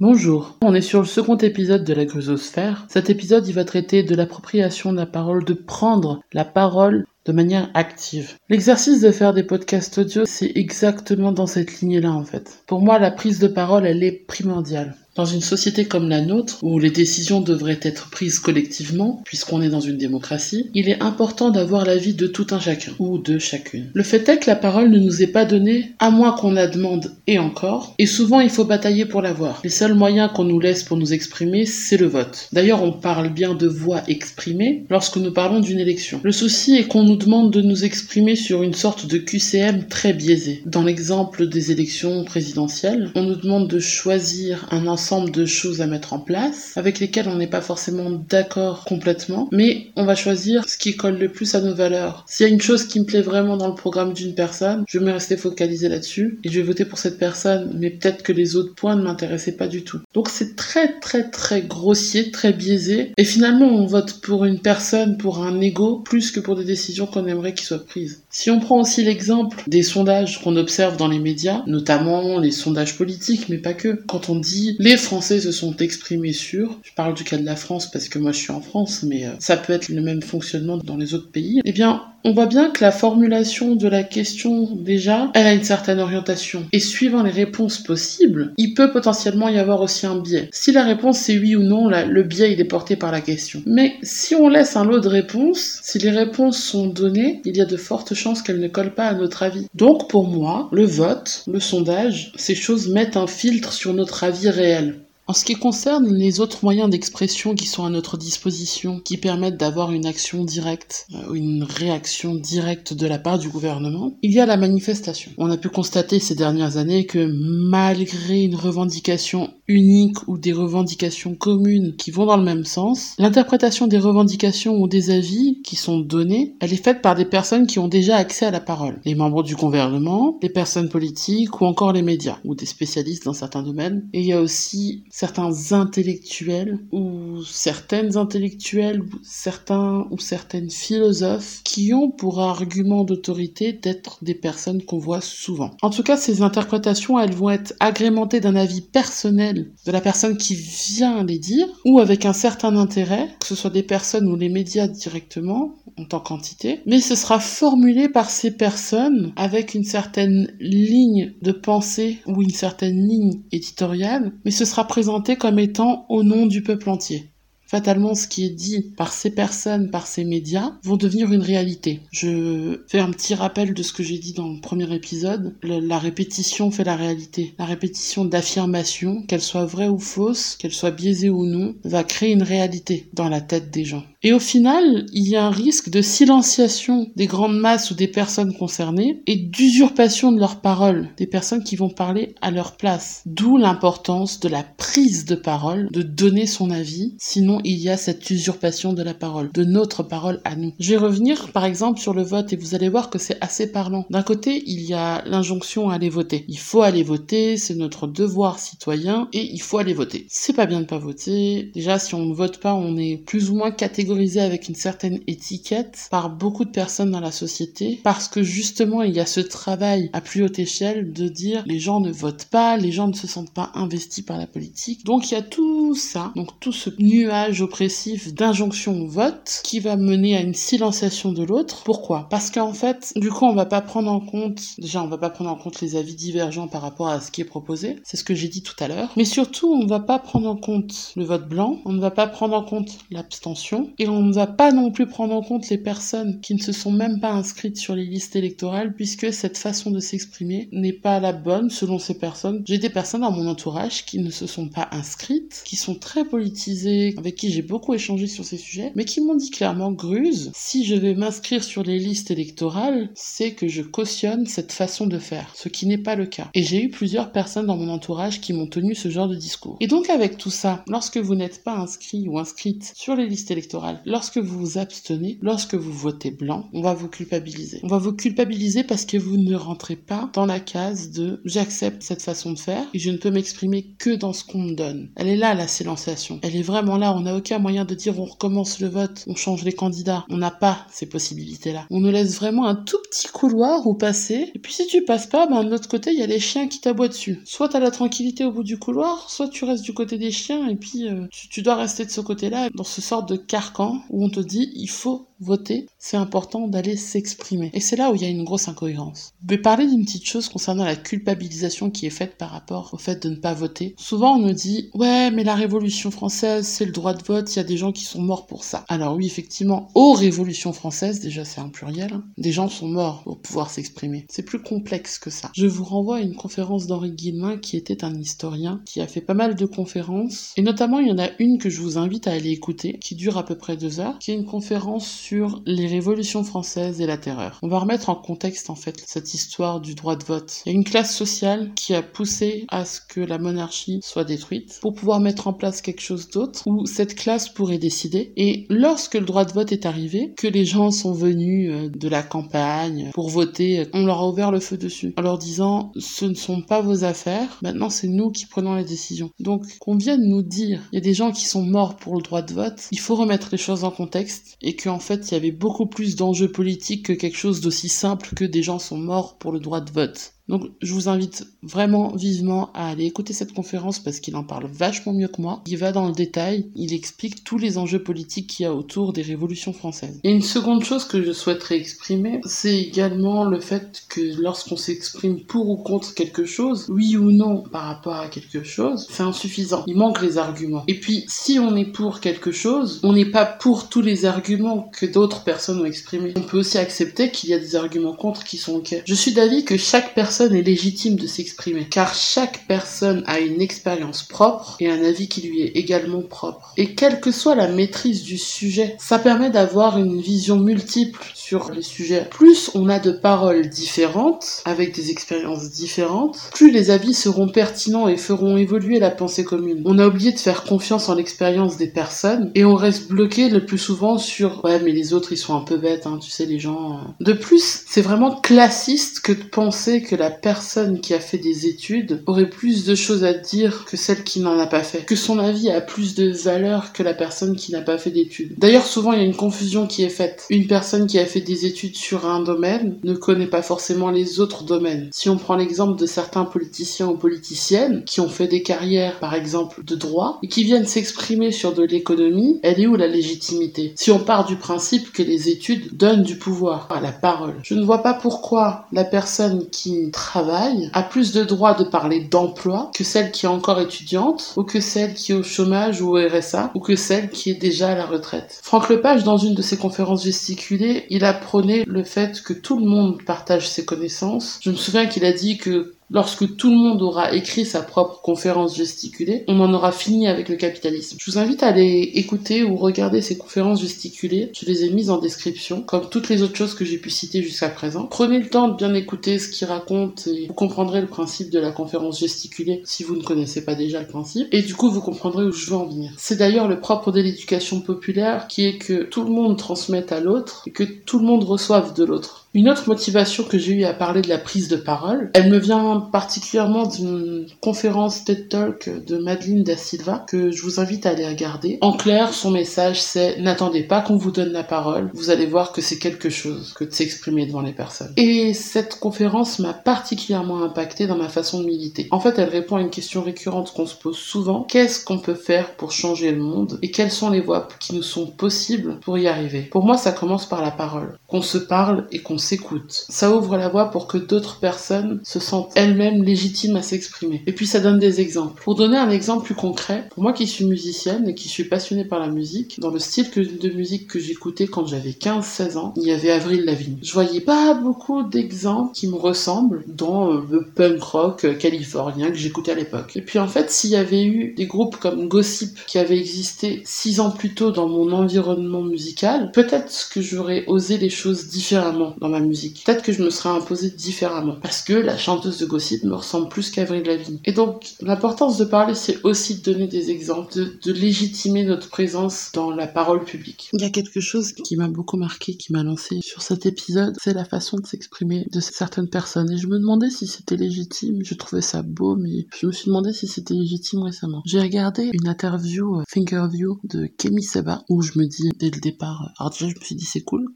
Bonjour, on est sur le second épisode de la Grusosphère. Cet épisode, il va traiter de l'appropriation de la parole, de prendre la parole de manière active. L'exercice de faire des podcasts audio, c'est exactement dans cette lignée-là en fait. Pour moi, la prise de parole, elle est primordiale. Dans une société comme la nôtre, où les décisions devraient être prises collectivement, puisqu'on est dans une démocratie, il est important d'avoir l'avis de tout un chacun, ou de chacune. Le fait est que la parole ne nous est pas donnée, à moins qu'on la demande, et encore, et souvent il faut batailler pour l'avoir. Les seuls moyens qu'on nous laisse pour nous exprimer, c'est le vote. D'ailleurs, on parle bien de voix exprimée lorsque nous parlons d'une élection. Le souci est qu'on nous demande de nous exprimer sur une sorte de QCM très biaisé. Dans l'exemple des élections présidentielles, on nous demande de choisir un ensemble de choses à mettre en place, avec lesquelles on n'est pas forcément d'accord complètement, mais on va choisir ce qui colle le plus à nos valeurs. S'il y a une chose qui me plaît vraiment dans le programme d'une personne, je vais me rester focalisé là-dessus et je vais voter pour cette personne, mais peut-être que les autres points ne m'intéressaient pas du tout. Donc c'est très très très grossier, très biaisé, et finalement on vote pour une personne, pour un ego, plus que pour des décisions qu'on aimerait qu'ils soient prises. Si on prend aussi l'exemple des sondages qu'on observe dans les médias, notamment les sondages politiques, mais pas que, quand on dit les Français se sont exprimés sur, je parle du cas de la France parce que moi je suis en France, mais euh, ça peut être le même fonctionnement dans les autres pays, eh bien on voit bien que la formulation de la question, déjà, elle a une certaine orientation. Et suivant les réponses possibles, il peut potentiellement y avoir aussi un biais. Si la réponse c'est oui ou non, le biais est porté par la question. Mais si on laisse un lot de réponses, si les réponses sont données, il y a de fortes chances qu'elles ne collent pas à notre avis. Donc pour moi, le vote, le sondage, ces choses mettent un filtre sur notre avis réel. En ce qui concerne les autres moyens d'expression qui sont à notre disposition, qui permettent d'avoir une action directe, euh, une réaction directe de la part du gouvernement, il y a la manifestation. On a pu constater ces dernières années que malgré une revendication unique ou des revendications communes qui vont dans le même sens, l'interprétation des revendications ou des avis qui sont donnés, elle est faite par des personnes qui ont déjà accès à la parole. Les membres du gouvernement, les personnes politiques ou encore les médias, ou des spécialistes dans certains domaines. Et il y a aussi certains intellectuels ou certaines intellectuelles ou certains ou certaines philosophes qui ont pour argument d'autorité d'être des personnes qu'on voit souvent. En tout cas, ces interprétations, elles vont être agrémentées d'un avis personnel de la personne qui vient les dire ou avec un certain intérêt, que ce soit des personnes ou les médias directement en tant qu'entité, mais ce sera formulé par ces personnes avec une certaine ligne de pensée ou une certaine ligne éditoriale, mais ce sera présenté comme étant au nom du peuple entier. Fatalement, ce qui est dit par ces personnes, par ces médias, vont devenir une réalité. Je fais un petit rappel de ce que j'ai dit dans le premier épisode. la répétition fait la réalité. La répétition d'affirmations, qu'elles soient vraies ou fausses, qu'elles soient biaisées ou non, va créer une réalité dans la tête des gens. Et au final, il y a un risque de silenciation des grandes masses ou des personnes concernées et d'usurpation de leurs paroles, des personnes qui vont parler à leur place. D'où l'importance de la prise de parole, de donner son avis, sinon il y a cette usurpation de la parole, de notre parole à nous. Je vais revenir par exemple sur le vote et vous allez voir que c'est assez parlant. D'un côté, il y a l'injonction à aller voter. Il faut aller voter, c'est notre devoir citoyen et il faut aller voter. C'est pas bien de pas voter. Déjà, si on ne vote pas, on est plus ou moins catégorisé avec une certaine étiquette par beaucoup de personnes dans la société parce que justement il y a ce travail à plus haute échelle de dire les gens ne votent pas, les gens ne se sentent pas investis par la politique. Donc il y a tout ça, donc tout ce nuage oppressif d'injonction au vote qui va mener à une silenciation de l'autre. Pourquoi? Parce qu'en fait, du coup, on va pas prendre en compte, déjà, on va pas prendre en compte les avis divergents par rapport à ce qui est proposé. C'est ce que j'ai dit tout à l'heure. Mais surtout, on ne va pas prendre en compte le vote blanc, on ne va pas prendre en compte l'abstention, et on ne va pas non plus prendre en compte les personnes qui ne se sont même pas inscrites sur les listes électorales puisque cette façon de s'exprimer n'est pas la bonne selon ces personnes. J'ai des personnes dans mon entourage qui ne se sont pas inscrites, qui sont très politisées, avec qui j'ai beaucoup échangé sur ces sujets, mais qui m'ont dit clairement, Gruse, si je vais m'inscrire sur les listes électorales, c'est que je cautionne cette façon de faire, ce qui n'est pas le cas. Et j'ai eu plusieurs personnes dans mon entourage qui m'ont tenu ce genre de discours. Et donc avec tout ça, lorsque vous n'êtes pas inscrit ou inscrite sur les listes électorales, Lorsque vous vous abstenez, lorsque vous votez blanc, on va vous culpabiliser. On va vous culpabiliser parce que vous ne rentrez pas dans la case de j'accepte cette façon de faire et je ne peux m'exprimer que dans ce qu'on me donne. Elle est là, la silenciation. Elle est vraiment là. On aucun moyen de dire on recommence le vote, on change les candidats. On n'a pas ces possibilités-là. On nous laisse vraiment un tout petit couloir où passer. Et puis si tu passes pas, ben, de l'autre côté, il y a les chiens qui t'aboient dessus. Soit t'as la tranquillité au bout du couloir, soit tu restes du côté des chiens et puis euh, tu, tu dois rester de ce côté-là, dans ce sort de carcan où on te dit il faut voter, c'est important d'aller s'exprimer. Et c'est là où il y a une grosse incohérence. Je vais parler d'une petite chose concernant la culpabilisation qui est faite par rapport au fait de ne pas voter. Souvent on nous dit ouais mais la Révolution française c'est le droit de vote, il y a des gens qui sont morts pour ça. Alors oui effectivement, aux révolutions françaises, déjà c'est un pluriel, hein, des gens sont morts pour pouvoir s'exprimer. C'est plus complexe que ça. Je vous renvoie à une conférence d'Henri Guillemin qui était un historien qui a fait pas mal de conférences et notamment il y en a une que je vous invite à aller écouter qui dure à peu près deux heures, qui est une conférence sur les révolutions françaises et la terreur. On va remettre en contexte en fait cette histoire du droit de vote. Il y a une classe sociale qui a poussé à ce que la monarchie soit détruite pour pouvoir mettre en place quelque chose d'autre où cette classe pourrait décider. Et lorsque le droit de vote est arrivé, que les gens sont venus euh, de la campagne pour voter, on leur a ouvert le feu dessus en leur disant ce ne sont pas vos affaires, maintenant c'est nous qui prenons les décisions. Donc qu'on vienne nous dire il y a des gens qui sont morts pour le droit de vote, il faut remettre les choses en contexte et qu'en fait il y avait beaucoup plus d'enjeux politiques que quelque chose d'aussi simple que des gens sont morts pour le droit de vote. Donc je vous invite vraiment vivement à aller écouter cette conférence parce qu'il en parle vachement mieux que moi. Il va dans le détail, il explique tous les enjeux politiques qu'il y a autour des révolutions françaises. Et une seconde chose que je souhaiterais exprimer, c'est également le fait que lorsqu'on s'exprime pour ou contre quelque chose, oui ou non par rapport à quelque chose, c'est insuffisant. Il manque les arguments. Et puis si on est pour quelque chose, on n'est pas pour tous les arguments que d'autres personnes ont exprimés. On peut aussi accepter qu'il y a des arguments contre qui sont ok. Je suis d'avis que chaque personne est légitime de s'exprimer, car chaque personne a une expérience propre et un avis qui lui est également propre. Et quelle que soit la maîtrise du sujet, ça permet d'avoir une vision multiple sur les sujets. Plus on a de paroles différentes, avec des expériences différentes, plus les avis seront pertinents et feront évoluer la pensée commune. On a oublié de faire confiance en l'expérience des personnes et on reste bloqué le plus souvent sur ouais mais les autres ils sont un peu bêtes, hein, tu sais les gens. Euh. De plus, c'est vraiment classiste que de penser que la la personne qui a fait des études aurait plus de choses à dire que celle qui n'en a pas fait. Que son avis a plus de valeur que la personne qui n'a pas fait d'études. D'ailleurs, souvent, il y a une confusion qui est faite. Une personne qui a fait des études sur un domaine ne connaît pas forcément les autres domaines. Si on prend l'exemple de certains politiciens ou politiciennes qui ont fait des carrières, par exemple, de droit, et qui viennent s'exprimer sur de l'économie, elle est où la légitimité? Si on part du principe que les études donnent du pouvoir à la parole. Je ne vois pas pourquoi la personne qui travail a plus de droits de parler d'emploi que celle qui est encore étudiante ou que celle qui est au chômage ou au RSA ou que celle qui est déjà à la retraite. Franck Lepage, dans une de ses conférences gesticulées, il apprenait le fait que tout le monde partage ses connaissances. Je me souviens qu'il a dit que Lorsque tout le monde aura écrit sa propre conférence gesticulée, on en aura fini avec le capitalisme. Je vous invite à aller écouter ou regarder ces conférences gesticulées. Je les ai mises en description, comme toutes les autres choses que j'ai pu citer jusqu'à présent. Prenez le temps de bien écouter ce qu'il raconte et vous comprendrez le principe de la conférence gesticulée si vous ne connaissez pas déjà le principe. Et du coup, vous comprendrez où je veux en venir. C'est d'ailleurs le propre de l'éducation populaire qui est que tout le monde transmette à l'autre et que tout le monde reçoive de l'autre. Une autre motivation que j'ai eu à parler de la prise de parole, elle me vient particulièrement d'une conférence TED Talk de Madeleine Da Silva que je vous invite à aller regarder. En clair, son message c'est n'attendez pas qu'on vous donne la parole, vous allez voir que c'est quelque chose que de s'exprimer devant les personnes. Et cette conférence m'a particulièrement impacté dans ma façon de militer. En fait, elle répond à une question récurrente qu'on se pose souvent, qu'est-ce qu'on peut faire pour changer le monde et quelles sont les voies qui nous sont possibles pour y arriver? Pour moi, ça commence par la parole, qu'on se parle et qu'on s'écoute. Ça ouvre la voie pour que d'autres personnes se sentent elles-mêmes légitimes à s'exprimer. Et puis ça donne des exemples. Pour donner un exemple plus concret, pour moi qui suis musicienne et qui suis passionnée par la musique, dans le style de musique que j'écoutais quand j'avais 15-16 ans, il y avait Avril Lavigne. Je voyais pas beaucoup d'exemples qui me ressemblent dans euh, le punk rock euh, californien que j'écoutais à l'époque. Et puis en fait, s'il y avait eu des groupes comme Gossip qui avaient existé 6 ans plus tôt dans mon environnement musical, peut-être que j'aurais osé les choses différemment ma musique. Peut-être que je me serais imposée différemment. Parce que la chanteuse de gossip me ressemble plus qu'Avril Lavigne. Et donc, l'importance de parler, c'est aussi de donner des exemples, de, légitimer notre présence dans la parole publique. Il y a quelque chose qui m'a beaucoup marqué, qui m'a lancé sur cet épisode, c'est la façon de s'exprimer de certaines personnes. Et je me demandais si c'était légitime. Je trouvais ça beau, mais je me suis demandé si c'était légitime récemment. J'ai regardé une interview, euh, Thinkerview, de Kemi Seba, où je me dis dès le départ, alors déjà je me suis dit c'est cool,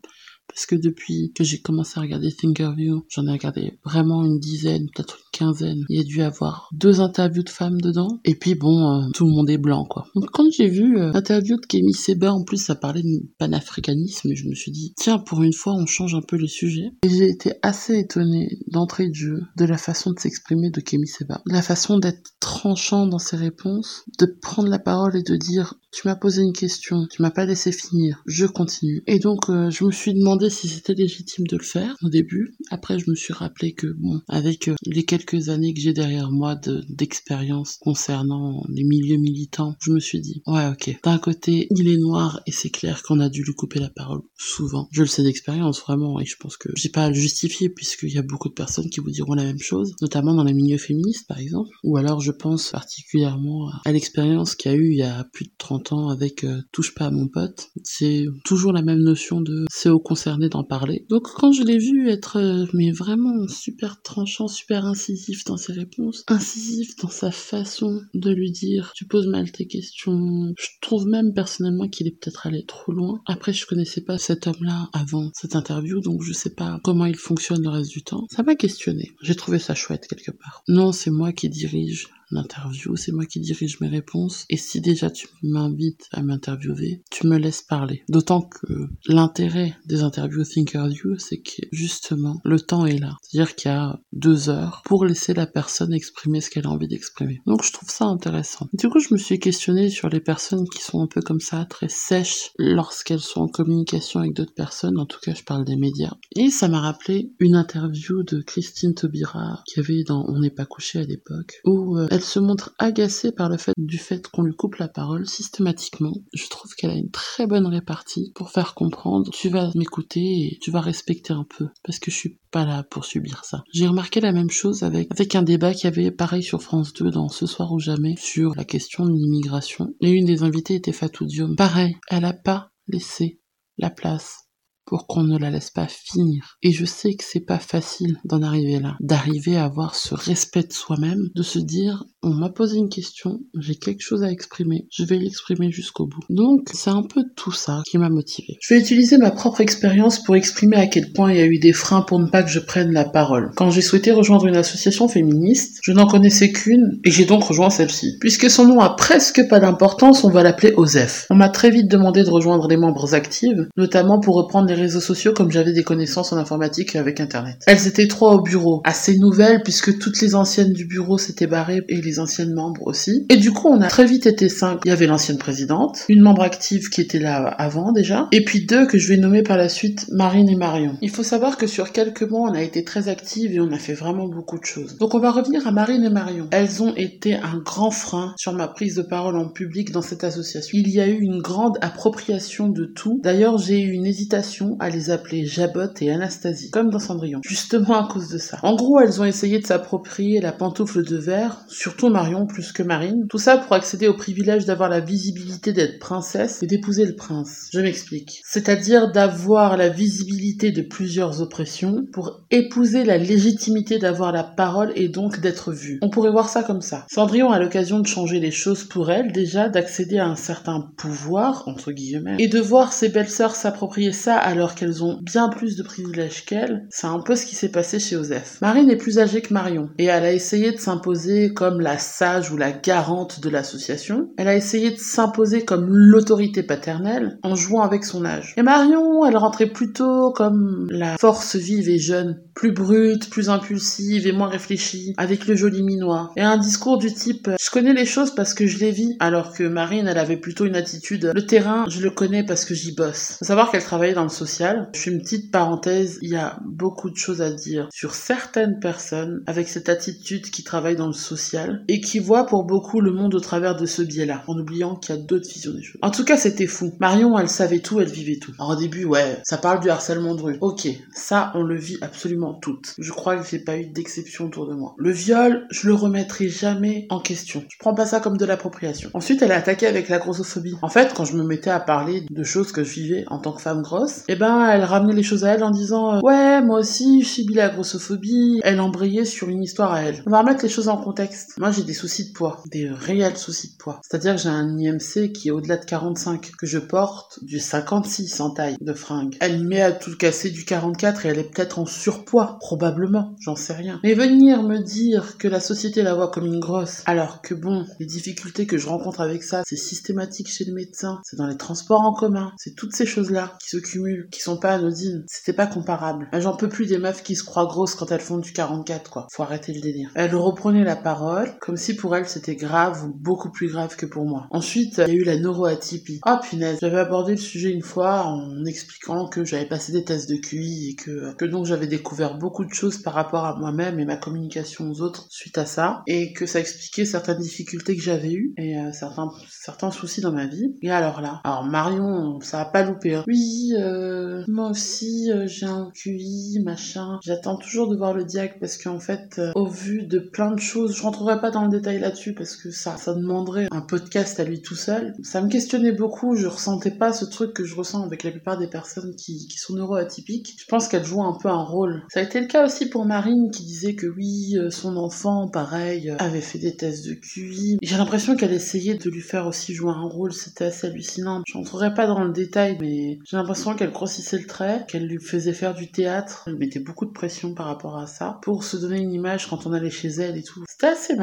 parce que depuis que j'ai commencé à regarder Thinkerview, j'en ai regardé vraiment une dizaine, peut-être une quinzaine. Il y a dû avoir deux interviews de femmes dedans. Et puis bon, euh, tout le monde est blanc, quoi. Donc quand j'ai vu euh, l'interview de Kémy Seba, en plus ça parlait de panafricanisme, je me suis dit, tiens, pour une fois, on change un peu les sujets. Et j'ai été assez étonnée d'entrée de jeu de la façon de s'exprimer de Kémy Seba. La façon d'être tranchant dans ses réponses, de prendre la parole et de dire, tu m'as posé une question, tu m'as pas laissé finir, je continue. Et donc, euh, je me suis demandé si c'était légitime de le faire au début. Après, je me suis rappelé que, bon, avec euh, les quelques années que j'ai derrière moi d'expérience concernant les milieux militants, je me suis dit, ouais, ok, d'un côté, il est noir et c'est clair qu'on a dû lui couper la parole souvent. Je le sais d'expérience, vraiment, et je pense que j'ai pas à le justifier puisqu'il y a beaucoup de personnes qui vous diront la même chose, notamment dans les milieux féministes, par exemple. Ou alors, je pense particulièrement à l'expérience qu'il y a eu il y a plus de 30 avec euh, touche pas à mon pote. C'est toujours la même notion de c'est au d'en parler. Donc quand je l'ai vu être euh, mais vraiment super tranchant, super incisif dans ses réponses, incisif dans sa façon de lui dire tu poses mal tes questions. Je trouve même personnellement qu'il est peut-être allé trop loin. Après je connaissais pas cet homme-là avant cette interview donc je sais pas comment il fonctionne le reste du temps. Ça m'a questionné. J'ai trouvé ça chouette quelque part. Non, c'est moi qui dirige l'interview, c'est moi qui dirige mes réponses. Et si déjà tu m'invites à m'interviewer, tu me laisses parler. D'autant que l'intérêt des interviews Thinkerview, c'est que justement, le temps est là. C'est-à-dire qu'il y a deux heures pour laisser la personne exprimer ce qu'elle a envie d'exprimer. Donc je trouve ça intéressant. Du coup, je me suis questionné sur les personnes qui sont un peu comme ça, très sèches lorsqu'elles sont en communication avec d'autres personnes. En tout cas, je parle des médias. Et ça m'a rappelé une interview de Christine Taubira qui avait dans On n'est pas couché à l'époque, où euh, elle se montre agacée par le fait du fait qu'on lui coupe la parole systématiquement. Je trouve qu'elle a une très bonne répartie pour faire comprendre tu vas m'écouter et tu vas respecter un peu parce que je suis pas là pour subir ça. J'ai remarqué la même chose avec avec un débat qui avait pareil sur France 2 dans Ce soir ou jamais sur la question de l'immigration et une des invitées était Fatou Diom. Pareil, elle a pas laissé la place pour qu'on ne la laisse pas finir. Et je sais que c'est pas facile d'en arriver là, d'arriver à avoir ce respect de soi-même, de se dire on m'a posé une question, j'ai quelque chose à exprimer, je vais l'exprimer jusqu'au bout. Donc c'est un peu tout ça qui m'a motivé. Je vais utiliser ma propre expérience pour exprimer à quel point il y a eu des freins pour ne pas que je prenne la parole. Quand j'ai souhaité rejoindre une association féministe, je n'en connaissais qu'une et j'ai donc rejoint celle-ci. Puisque son nom a presque pas d'importance, on va l'appeler OSEF. On m'a très vite demandé de rejoindre les membres actifs, notamment pour reprendre les réseaux sociaux comme j'avais des connaissances en informatique avec internet. Elles étaient trois au bureau, assez nouvelles puisque toutes les anciennes du bureau s'étaient barrées et les anciennes membres aussi. Et du coup, on a très vite été cinq. Il y avait l'ancienne présidente, une membre active qui était là avant déjà, et puis deux que je vais nommer par la suite, Marine et Marion. Il faut savoir que sur quelques mois, on a été très actives et on a fait vraiment beaucoup de choses. Donc on va revenir à Marine et Marion. Elles ont été un grand frein sur ma prise de parole en public dans cette association. Il y a eu une grande appropriation de tout. D'ailleurs, j'ai eu une hésitation à les appeler Jabot et Anastasie, comme dans Cendrillon, justement à cause de ça. En gros, elles ont essayé de s'approprier la pantoufle de verre, surtout Marion plus que Marine, tout ça pour accéder au privilège d'avoir la visibilité d'être princesse et d'épouser le prince. Je m'explique. C'est-à-dire d'avoir la visibilité de plusieurs oppressions pour épouser la légitimité d'avoir la parole et donc d'être vue. On pourrait voir ça comme ça. Cendrillon a l'occasion de changer les choses pour elle, déjà d'accéder à un certain pouvoir, entre guillemets, et de voir ses belles-sœurs s'approprier ça alors qu'elles ont bien plus de privilèges qu'elle, c'est un peu ce qui s'est passé chez Osef. Marine est plus âgée que Marion, et elle a essayé de s'imposer comme la sage ou la garante de l'association. Elle a essayé de s'imposer comme l'autorité paternelle en jouant avec son âge. Et Marion, elle rentrait plutôt comme la force vive et jeune, plus brute, plus impulsive et moins réfléchie, avec le joli minois. Et un discours du type « je connais les choses parce que je les vis », alors que Marine, elle avait plutôt une attitude « le terrain, je le connais parce que j'y bosse ». Faut savoir qu'elle travaillait dans le social. Je fais une petite parenthèse, il y a beaucoup de choses à dire sur certaines personnes avec cette attitude qui travaillent dans le social. Et qui voit pour beaucoup le monde au travers de ce biais-là, en oubliant qu'il y a d'autres visions des choses. En tout cas, c'était fou. Marion, elle savait tout, elle vivait tout. Alors au début, ouais, ça parle du harcèlement de rue. Ok, ça, on le vit absolument toutes. Je crois que j'ai pas eu d'exception autour de moi. Le viol, je le remettrai jamais en question. Je prends pas ça comme de l'appropriation. Ensuite, elle a attaqué avec la grossophobie. En fait, quand je me mettais à parler de choses que je vivais en tant que femme grosse, eh ben, elle ramenait les choses à elle en disant euh, ouais, moi aussi, je subis la grossophobie. Elle embrayait sur une histoire à elle. On va remettre les choses en contexte. J'ai des soucis de poids, des réels soucis de poids. C'est-à-dire que j'ai un IMC qui est au-delà de 45, que je porte du 56 en taille de fringue. Elle met à tout casser du 44 et elle est peut-être en surpoids, probablement, j'en sais rien. Mais venir me dire que la société la voit comme une grosse, alors que bon, les difficultés que je rencontre avec ça, c'est systématique chez le médecin, c'est dans les transports en commun, c'est toutes ces choses-là qui se cumulent, qui sont pas anodines. C'était pas comparable. J'en peux plus des meufs qui se croient grosses quand elles font du 44, quoi. Faut arrêter le délire. Elle reprenait la parole, comme si pour elle c'était grave ou beaucoup plus grave que pour moi. Ensuite, il y a eu la neuroatypie. Ah punaise, j'avais abordé le sujet une fois en expliquant que j'avais passé des tests de QI et que, que donc j'avais découvert beaucoup de choses par rapport à moi-même et ma communication aux autres suite à ça et que ça expliquait certaines difficultés que j'avais eues et euh, certains, certains soucis dans ma vie. Et alors là, alors Marion, ça a pas loupé. Hein. Oui, euh, moi aussi euh, j'ai un QI, machin. J'attends toujours de voir le diag parce qu'en fait, euh, au vu de plein de choses, je rentrerai pas dans le détail là-dessus parce que ça, ça demanderait un podcast à lui tout seul. Ça me questionnait beaucoup, je ressentais pas ce truc que je ressens avec la plupart des personnes qui, qui sont neuroatypiques. Je pense qu'elle joue un peu un rôle. Ça a été le cas aussi pour Marine qui disait que oui, euh, son enfant, pareil, euh, avait fait des tests de QI. J'ai l'impression qu'elle essayait de lui faire aussi jouer un rôle, c'était assez hallucinant. Je rentrerai pas dans le détail, mais j'ai l'impression qu'elle grossissait le trait, qu'elle lui faisait faire du théâtre, elle mettait beaucoup de pression par rapport à ça, pour se donner une image quand on allait chez elle et tout. C'était assez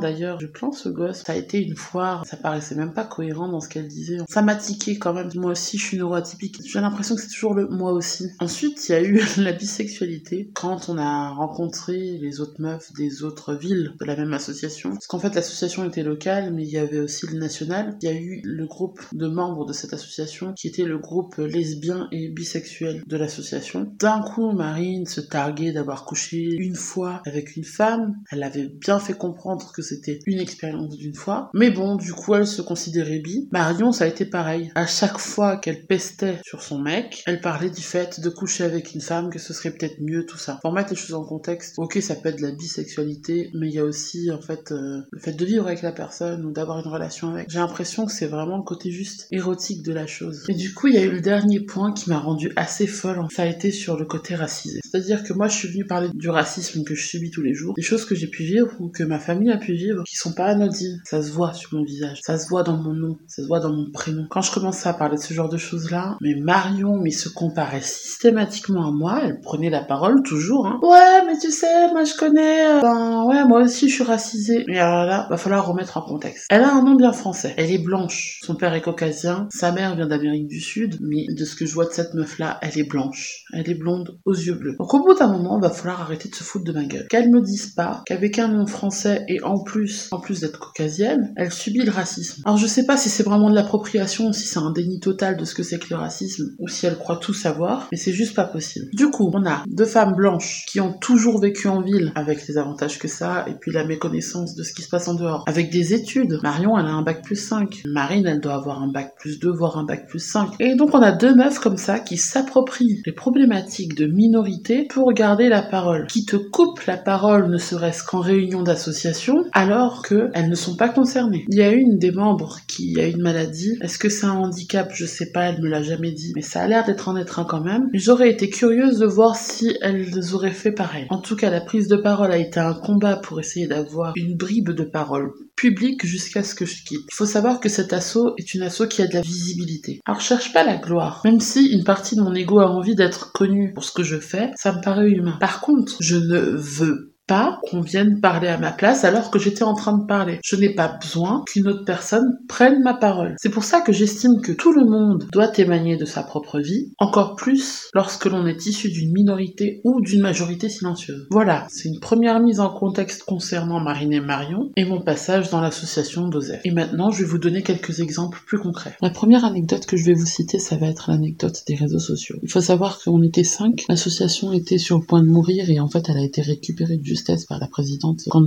d'ailleurs, je plains ce gosse. Ça a été une foire, ça paraissait même pas cohérent dans ce qu'elle disait. Ça m'a tiqué quand même. Moi aussi, je suis neuroatypique. J'ai l'impression que c'est toujours le moi aussi. Ensuite, il y a eu la bisexualité. Quand on a rencontré les autres meufs des autres villes de la même association. Parce qu'en fait, l'association était locale, mais il y avait aussi le national. Il y a eu le groupe de membres de cette association qui était le groupe lesbien et bisexuel de l'association. D'un coup, Marine se targuait d'avoir couché une fois avec une femme. Elle avait bien fait comprendre que c'était une expérience d'une fois. Mais bon, du coup, elle se considérait bi. Marion, ça a été pareil. À chaque fois qu'elle pestait sur son mec, elle parlait du fait de coucher avec une femme, que ce serait peut-être mieux, tout ça. Pour mettre les choses en contexte, ok, ça peut être de la bisexualité, mais il y a aussi, en fait, euh, le fait de vivre avec la personne ou d'avoir une relation avec. J'ai l'impression que c'est vraiment le côté juste érotique de la chose. Et du coup, il y a eu le dernier point qui m'a rendu assez folle. Ça a été sur le côté racisé. C'est-à-dire que moi, je suis venue parler du racisme que je subis tous les jours, des choses que j'ai pu vivre ou que ma famille a pu vivre, qui sont pas anodines. Ça se voit sur mon visage, ça se voit dans mon nom, ça se voit dans mon prénom. Quand je commençais à parler de ce genre de choses-là, mais Marion, mais se comparait systématiquement à moi, elle prenait la parole toujours, hein. Ouais, mais tu sais, moi je connais, euh, ben ouais, moi aussi je suis racisée. Mais alors là, va falloir remettre en contexte. Elle a un nom bien français. Elle est blanche. Son père est caucasien, sa mère vient d'Amérique du Sud, mais de ce que je vois de cette meuf-là, elle est blanche. Elle est blonde aux yeux bleus. Donc au bout d'un moment, va falloir arrêter de se foutre de ma gueule. Qu'elle me dise pas qu'avec un nom français et en plus, en plus d'être caucasienne, elle subit le racisme. Alors je sais pas si c'est vraiment de l'appropriation, si c'est un déni total de ce que c'est que le racisme, ou si elle croit tout savoir, mais c'est juste pas possible. Du coup, on a deux femmes blanches qui ont toujours vécu en ville, avec les avantages que ça, et puis la méconnaissance de ce qui se passe en dehors. Avec des études. Marion, elle a un bac plus 5. Marine, elle doit avoir un bac plus 2, voire un bac plus 5. Et donc on a deux meufs comme ça qui s'approprient les problématiques de minorité pour garder la parole, qui te coupent la parole ne serait-ce qu'en réunion d'association, alors qu'elles ne sont pas concernées. Il y a une des membres qui a une maladie. Est-ce que c'est un handicap? Je sais pas, elle me l'a jamais dit, mais ça a l'air d'être un être un quand même. J'aurais été curieuse de voir si elles auraient fait pareil. En tout cas, la prise de parole a été un combat pour essayer d'avoir une bribe de parole publique jusqu'à ce que je quitte. Il faut savoir que cet assaut est une assaut qui a de la visibilité. Alors je cherche pas la gloire, même si une partie de mon ego a envie d'être connue pour ce que je fais, ça me paraît humain. Par contre, je ne veux pas qu'on vienne parler à ma place alors que j'étais en train de parler. Je n'ai pas besoin qu'une autre personne prenne ma parole. C'est pour ça que j'estime que tout le monde doit témoigner de sa propre vie, encore plus lorsque l'on est issu d'une minorité ou d'une majorité silencieuse. Voilà, c'est une première mise en contexte concernant Marine et Marion et mon passage dans l'association d'Osef. Et maintenant, je vais vous donner quelques exemples plus concrets. La première anecdote que je vais vous citer, ça va être l'anecdote des réseaux sociaux. Il faut savoir qu'on était cinq, l'association était sur le point de mourir et en fait elle a été récupérée du par la présidente quand.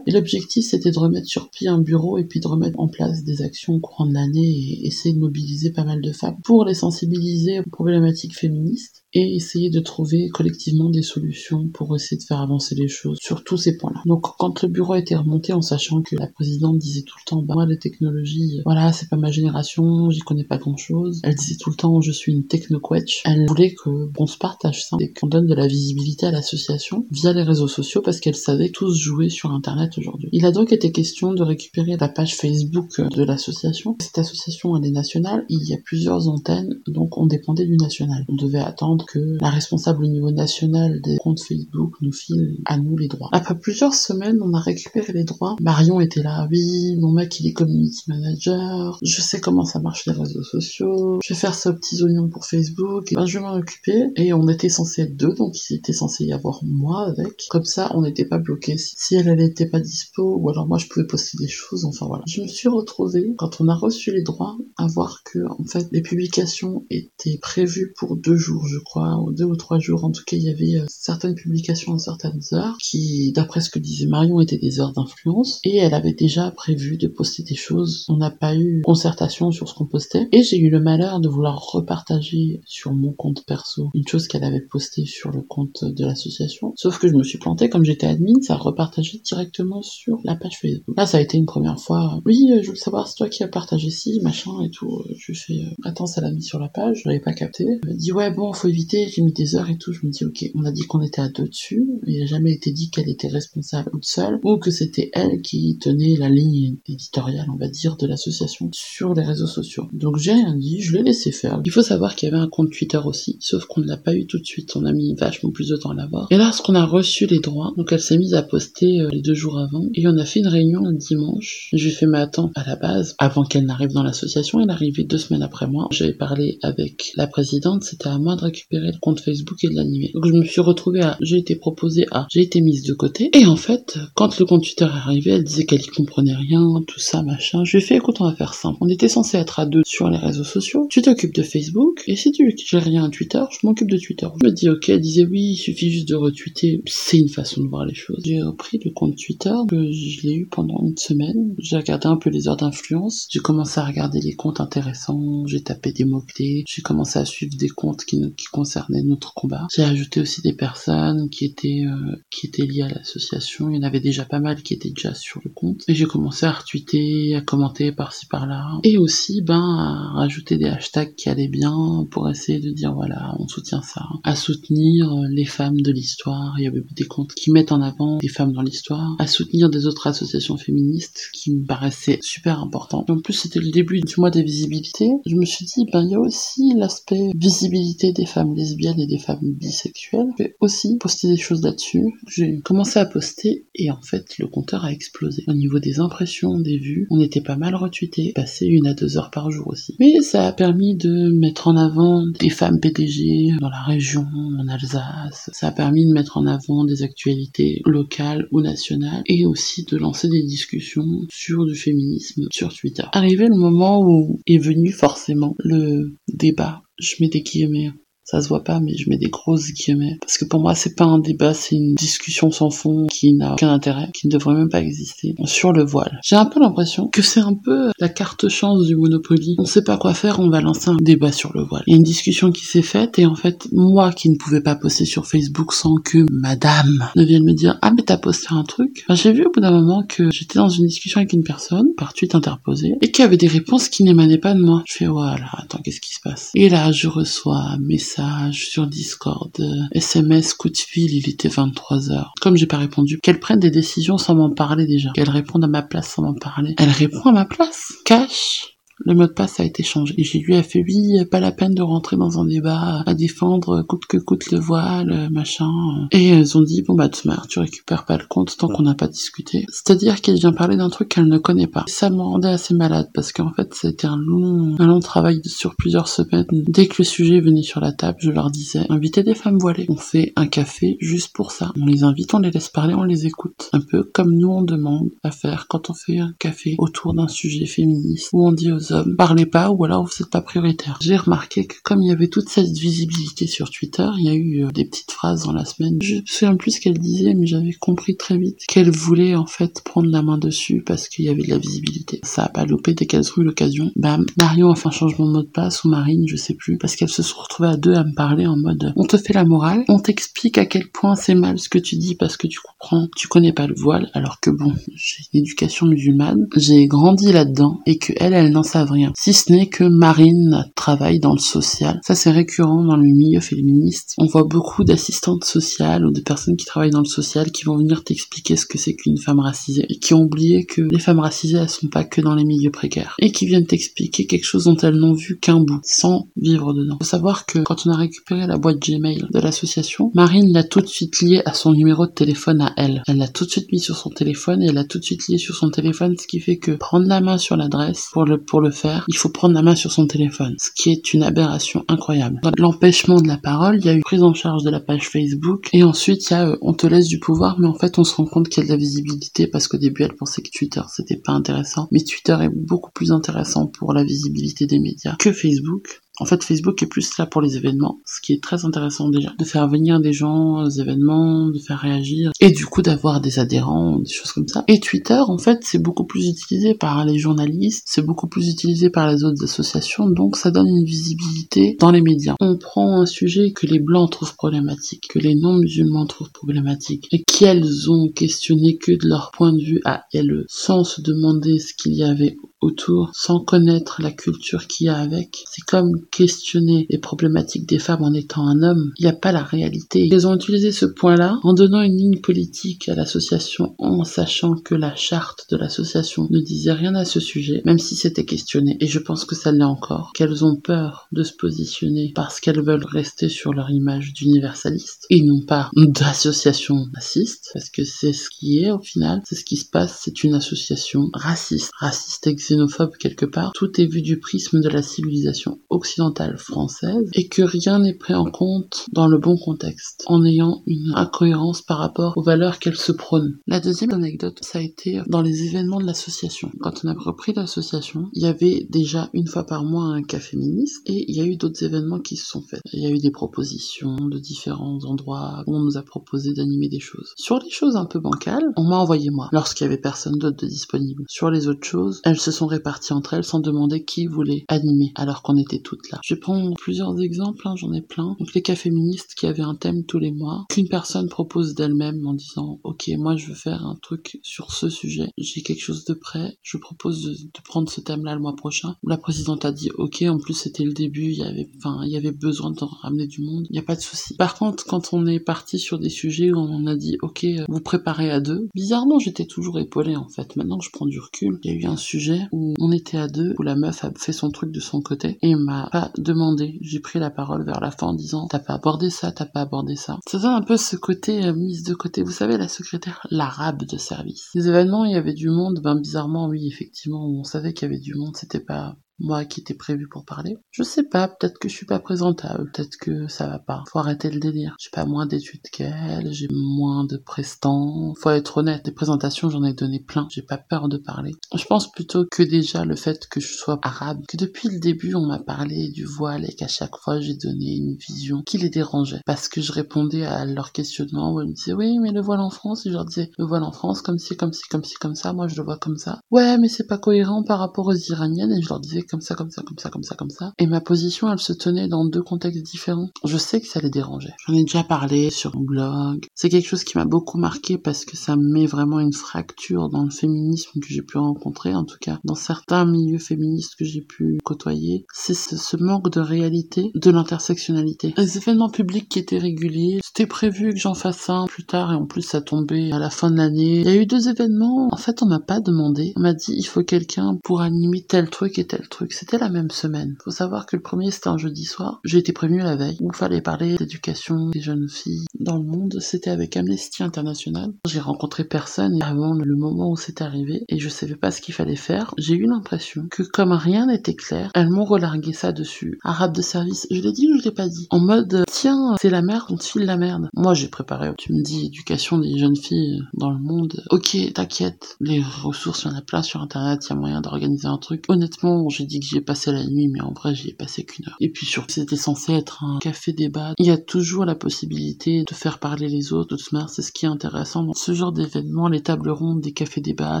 Et l'objectif, c'était de remettre sur pied un bureau et puis de remettre en place des actions au courant de l'année et essayer de mobiliser pas mal de femmes pour les sensibiliser aux problématiques féministes et essayer de trouver collectivement des solutions pour essayer de faire avancer les choses sur tous ces points-là. Donc quand le bureau a été remonté en sachant que la présidente disait tout le temps bah moi les technologies voilà c'est pas ma génération j'y connais pas grand chose elle disait tout le temps je suis une technoquetch. Elle voulait que qu'on se partage ça et qu'on donne de la visibilité à l'association via les réseaux sociaux parce qu'elle savait tous jouer sur internet aujourd'hui. Il a donc été question de récupérer la page Facebook de l'association. Cette association elle est nationale. Il y a plusieurs antennes donc on dépendait du national. On devait attendre que la responsable au niveau national des comptes Facebook nous file à nous les droits. Après plusieurs semaines, on a récupéré les droits. Marion était là, oui, mon mec il est community manager, je sais comment ça marche les réseaux sociaux, je vais faire ça aux petits oignons pour Facebook, ben je vais m'en occuper. Et on était censé être deux, donc il était censé y avoir moi avec. Comme ça, on n'était pas bloqué. Si elle, elle était pas dispo, ou alors moi je pouvais poster des choses, enfin voilà. Je me suis retrouvée, quand on a reçu les droits, à voir que, en fait, les publications étaient prévues pour deux jours, je crois ou deux ou trois jours. En tout cas, il y avait euh, certaines publications à certaines heures qui, d'après ce que disait Marion, étaient des heures d'influence. Et elle avait déjà prévu de poster des choses. On n'a pas eu concertation sur ce qu'on postait. Et j'ai eu le malheur de vouloir repartager sur mon compte perso une chose qu'elle avait postée sur le compte de l'association. Sauf que je me suis planté, comme j'étais admin, ça a repartagé directement sur la page Facebook. Là, ça a été une première fois. Oui, euh, je veux savoir, c'est toi qui as partagé ci, machin et tout. Je fais, euh, attends, ça l'a mis sur la page, je l'avais pas capté. Dit, ouais, bon, faut éviter j'ai mis des heures et tout, je me dis ok, on a dit qu'on était à deux dessus, il n'a jamais été dit qu'elle était responsable toute seule, ou que c'était elle qui tenait la ligne éditoriale, on va dire, de l'association sur les réseaux sociaux. Donc j'ai rien dit, je l'ai laissé faire. Il faut savoir qu'il y avait un compte Twitter aussi, sauf qu'on ne l'a pas eu tout de suite, on a mis vachement plus de temps à l'avoir. Et lorsqu'on a reçu les droits, donc elle s'est mise à poster euh, les deux jours avant, et on a fait une réunion un dimanche. J'ai fait ma tante à la base, avant qu'elle n'arrive dans l'association, elle arrivait deux semaines après moi. J'avais parlé avec la présidente, c'était à moi de récupérer le compte Facebook et de l'animer. Donc je me suis retrouvée à, j'ai été proposée à, j'ai été mise de côté. Et en fait, quand le compte Twitter est arrivé, elle disait qu'elle y comprenait rien, tout ça, machin. Je lui ai fait, écoute, on va faire simple. On était censé être à deux sur les réseaux sociaux. Tu t'occupes de Facebook, et si tu gères rien à Twitter, je m'occupe de Twitter. Je me dis, ok, elle disait, oui, il suffit juste de retweeter. C'est une façon de voir les choses. J'ai repris le compte Twitter, que je l'ai eu pendant une semaine. J'ai regardé un peu les heures d'influence. J'ai commencé à regarder les comptes intéressants. J'ai tapé des mots-clés. J'ai commencé à suivre des comptes qui, qui concernait notre combat. J'ai ajouté aussi des personnes qui étaient euh, qui étaient liées à l'association. Il y en avait déjà pas mal qui étaient déjà sur le compte. Et j'ai commencé à retweeter, à commenter par-ci par-là. Et aussi, ben, à rajouter des hashtags qui allaient bien pour essayer de dire voilà, on soutient ça. À soutenir les femmes de l'histoire. Il y avait des comptes qui mettent en avant des femmes dans l'histoire. À soutenir des autres associations féministes qui me paraissaient super importantes. En plus, c'était le début du mois des visibilités. Je me suis dit, ben, il y a aussi l'aspect visibilité des femmes lesbiennes et des femmes bisexuelles. J'ai aussi posté des choses là-dessus. J'ai commencé à poster et en fait le compteur a explosé. Au niveau des impressions, des vues, on était pas mal retweetés, passé une à deux heures par jour aussi. Mais ça a permis de mettre en avant des femmes PDG dans la région, en Alsace. Ça a permis de mettre en avant des actualités locales ou nationales et aussi de lancer des discussions sur du féminisme sur Twitter. Arrivé le moment où est venu forcément le débat je mets des guillemets ça se voit pas, mais je mets des grosses guillemets. Parce que pour moi, c'est pas un débat, c'est une discussion sans fond qui n'a aucun intérêt, qui ne devrait même pas exister. Sur le voile. J'ai un peu l'impression que c'est un peu la carte chance du Monopoly. On sait pas quoi faire, on va lancer un débat sur le voile. Il y a une discussion qui s'est faite, et en fait, moi qui ne pouvais pas poster sur Facebook sans que madame ne vienne me dire, ah, mais t'as posté un truc? j'ai vu au bout d'un moment que j'étais dans une discussion avec une personne, par tweet interposé, et qui avait des réponses qui n'émanaient pas de moi. Je fais, voilà, attends, qu'est-ce qui se passe? Et là, je reçois un message sur Discord, SMS, coup de fil, il était 23h. Comme j'ai pas répondu, qu'elle prenne des décisions sans m'en parler déjà. Qu'elle réponde à ma place sans m'en parler. Elle répond à ma place. Cash le mot de passe a été changé. Et j'ai lui a fait oui, pas la peine de rentrer dans un débat à défendre coûte que coûte le voile, machin. Et elles ont dit bon bah smart, tu récupères pas le compte tant qu'on n'a pas discuté. C'est-à-dire qu'elle vient parler d'un truc qu'elle ne connaît pas. Ça me rendait assez malade parce qu'en fait c'était un long, un long travail sur plusieurs semaines. Dès que le sujet venait sur la table, je leur disais invitez des femmes voilées. On fait un café juste pour ça. On les invite, on les laisse parler, on les écoute. Un peu comme nous on demande à faire quand on fait un café autour d'un sujet féministe où on dit aux parlez pas ou alors vous n'êtes pas prioritaire. J'ai remarqué que comme il y avait toute cette visibilité sur Twitter, il y a eu euh, des petites phrases dans la semaine. Je me souviens plus ce qu'elle disait, mais j'avais compris très vite qu'elle voulait en fait prendre la main dessus parce qu'il y avait de la visibilité. Ça a pas loupé dès qu'elles ont eu l'occasion. Bam, Marion a fait un changement de mot de passe ou Marine, je sais plus, parce qu'elles se sont retrouvées à deux à me parler en mode on te fait la morale, on t'explique à quel point c'est mal ce que tu dis parce que tu comprends, tu connais pas le voile, alors que bon, j'ai une éducation musulmane, j'ai grandi là-dedans et que elle, elle n'en rien. Si ce n'est que Marine travaille dans le social. Ça c'est récurrent dans le milieu féministe. On voit beaucoup d'assistantes sociales ou de personnes qui travaillent dans le social qui vont venir t'expliquer ce que c'est qu'une femme racisée et qui ont oublié que les femmes racisées elles sont pas que dans les milieux précaires et qui viennent t'expliquer quelque chose dont elles n'ont vu qu'un bout sans vivre dedans. Faut savoir que quand on a récupéré la boîte Gmail de l'association, Marine l'a tout de suite liée à son numéro de téléphone à elle. Elle l'a tout de suite mis sur son téléphone et elle l'a tout de suite lié sur son téléphone, ce qui fait que prendre la main sur l'adresse pour le pour il faut prendre la main sur son téléphone, ce qui est une aberration incroyable. L'empêchement de la parole, il y a eu prise en charge de la page Facebook et ensuite il y a euh, on te laisse du pouvoir, mais en fait on se rend compte qu'il y a de la visibilité parce qu'au début elle pensait que Twitter c'était pas intéressant, mais Twitter est beaucoup plus intéressant pour la visibilité des médias que Facebook. En fait, Facebook est plus là pour les événements, ce qui est très intéressant déjà, de faire venir des gens aux événements, de faire réagir, et du coup d'avoir des adhérents, des choses comme ça. Et Twitter, en fait, c'est beaucoup plus utilisé par les journalistes, c'est beaucoup plus utilisé par les autres associations, donc ça donne une visibilité dans les médias. On prend un sujet que les blancs trouvent problématique, que les non-musulmans trouvent problématique, et qu'elles ont questionné que de leur point de vue à elles, sans se demander ce qu'il y avait autour sans connaître la culture qu'il y a avec. C'est comme questionner les problématiques des femmes en étant un homme. Il n'y a pas la réalité. Ils ont utilisé ce point-là en donnant une ligne politique à l'association en sachant que la charte de l'association ne disait rien à ce sujet, même si c'était questionné. Et je pense que ça l'est encore. Qu'elles ont peur de se positionner parce qu'elles veulent rester sur leur image d'universaliste et non pas d'association raciste, parce que c'est ce qui est au final, c'est ce qui se passe, c'est une association raciste, raciste et xénophobe quelque part. Tout est vu du prisme de la civilisation occidentale française et que rien n'est pris en compte dans le bon contexte, en ayant une incohérence par rapport aux valeurs qu'elle se prône. La deuxième anecdote, ça a été dans les événements de l'association. Quand on a repris l'association, il y avait déjà une fois par mois un café féministe et il y a eu d'autres événements qui se sont faits. Il y a eu des propositions de différents endroits où on nous a proposé d'animer des choses. Sur les choses un peu bancales, on m'a envoyé moi, lorsqu'il y avait personne d'autre disponible. Sur les autres choses, elles se sont réparties entre elles sans demander qui voulait animer, alors qu'on était toutes là. Je prends plusieurs exemples, hein, j'en ai plein. Donc les cas féministes qui avaient un thème tous les mois, qu'une personne propose d'elle-même en disant ok moi je veux faire un truc sur ce sujet, j'ai quelque chose de prêt, je propose de, prendre ce thème-là le mois prochain. La présidente a dit ok, en plus c'était le début, il y avait, enfin il y avait besoin de ramener du monde, il n'y a pas de souci. Par contre quand on est parti sur des sujets où on a dit ok vous préparez à deux, bizarrement j'étais toujours épaulée en fait. Maintenant que je prends du recul, il y a eu un sujet où on était à deux, où la meuf a fait son truc de son côté et m'a pas demandé. J'ai pris la parole vers la fin en disant t'as pas abordé ça, t'as pas abordé ça. Ça donne un peu ce côté euh, mise de côté. Vous savez, la secrétaire, l'arabe de service. Les événements, il y avait du monde, ben bizarrement, oui, effectivement, on savait qu'il y avait du monde, c'était pas moi qui étais prévu pour parler. Je sais pas, peut-être que je suis pas présentable, peut-être que ça va pas. Faut arrêter le délire. J'ai pas moins d'études qu'elle, j'ai moins de prestants. Faut être honnête, des présentations j'en ai donné plein, j'ai pas peur de parler. Je pense plutôt que déjà le fait que je sois arabe, que depuis le début on m'a parlé du voile et qu'à chaque fois j'ai donné une vision qui les dérangeait. Parce que je répondais à leurs questionnements où ils me disaient oui mais le voile en France, et je leur disais le voile en France comme ci, comme ci, comme ci, comme ça, moi je le vois comme ça. Ouais mais c'est pas cohérent par rapport aux iraniennes et je leur disais comme ça, comme ça, comme ça, comme ça, comme ça. Et ma position, elle se tenait dans deux contextes différents. Je sais que ça les dérangeait. J'en ai déjà parlé sur mon blog. C'est quelque chose qui m'a beaucoup marqué parce que ça met vraiment une fracture dans le féminisme que j'ai pu rencontrer, en tout cas dans certains milieux féministes que j'ai pu côtoyer. C'est ce, ce manque de réalité de l'intersectionnalité. Les événements publics qui étaient réguliers, c'était prévu que j'en fasse un plus tard et en plus ça tombait à la fin de l'année. Il y a eu deux événements. En fait, on m'a pas demandé. On m'a dit il faut quelqu'un pour animer tel truc et tel truc. C'était la même semaine. Faut savoir que le premier c'était un jeudi soir. J'ai été prévenue la veille où fallait parler d'éducation des jeunes filles dans le monde. C'était avec Amnesty International. J'ai rencontré personne avant le moment où c'est arrivé et je savais pas ce qu'il fallait faire. J'ai eu l'impression que comme rien n'était clair, elles m'ont relargué ça dessus. Arabe de service, je l'ai dit ou je l'ai pas dit? En mode tiens, c'est la merde, on te file la merde. Moi j'ai préparé. Tu me dis éducation des jeunes filles dans le monde. Ok, t'inquiète, les ressources, il y en a plein sur internet, il y a moyen d'organiser un truc. Honnêtement, j'ai j'ai dit que j'y passé la nuit, mais en vrai, j'y ai passé qu'une heure. Et puis surtout, c'était censé être un café débat. Il y a toujours la possibilité de faire parler les autres. De toute manière, c'est ce qui est intéressant dans ce genre d'événement. Les tables rondes des cafés débats,